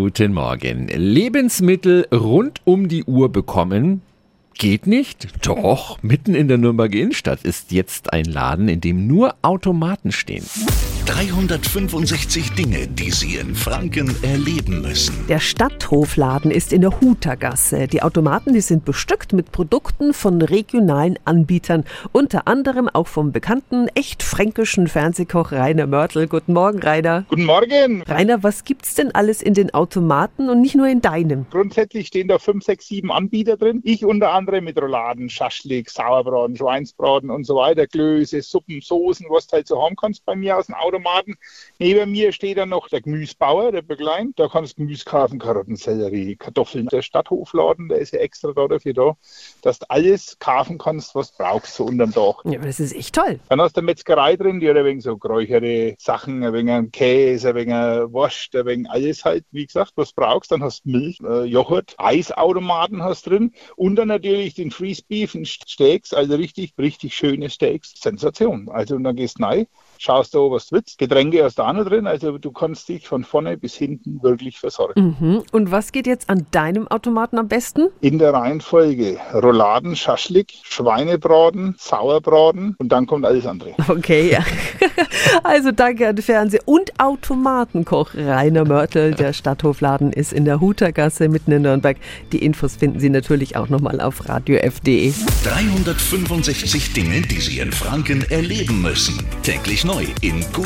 Guten Morgen. Lebensmittel rund um die Uhr bekommen? Geht nicht? Doch, mitten in der Nürnberger Innenstadt ist jetzt ein Laden, in dem nur Automaten stehen. 365 Dinge, die Sie in Franken erleben müssen. Der Stadthofladen ist in der Hutergasse. Die Automaten, die sind bestückt mit Produkten von regionalen Anbietern. Unter anderem auch vom bekannten, echt fränkischen Fernsehkoch Rainer Mörtel. Guten Morgen, Rainer. Guten Morgen. Rainer, was gibt's denn alles in den Automaten und nicht nur in deinem? Grundsätzlich stehen da fünf, sechs, sieben Anbieter drin. Ich unter anderem mit Rouladen, Schaschlik, Sauerbraten, Schweinsbraten und so weiter, Klöße, Suppen, Soßen, was du halt so haben kannst bei mir aus dem Automaten. Neben mir steht dann noch der Gemüsebauer, der Beglein. Da kannst du Gemüse kaufen, Karotten, Sellerie, Kartoffeln. Der Stadthofladen, der ist ja extra da dafür da, dass du alles kaufen kannst, was du brauchst, so unterm Dach. Ja, aber das ist echt toll. Dann hast du eine Metzgerei drin, die hat ein wenig so geräucherte Sachen, ein wenig Käse, ein wenig Wurst, ein wenig alles halt, wie gesagt, was du brauchst. Dann hast du Milch, äh, Joghurt, Eisautomaten hast drin und dann natürlich den Freeze Beef und Steaks, also richtig, richtig schöne Steaks. Sensation. Also und dann gehst du rein, schaust du, was du. Getränke hast du auch noch drin, also du kannst dich von vorne bis hinten wirklich versorgen. Mhm. Und was geht jetzt an deinem Automaten am besten? In der Reihenfolge Rouladen, Schaschlik, Schweinebraten, Sauerbraten und dann kommt alles andere. Okay, ja. Also danke an Fernseh- und Automatenkoch Rainer Mörtel. Der Stadthofladen ist in der Hutergasse mitten in Nürnberg. Die Infos finden Sie natürlich auch nochmal auf radiof.de. 365 Dinge, die Sie in Franken erleben müssen. Täglich neu in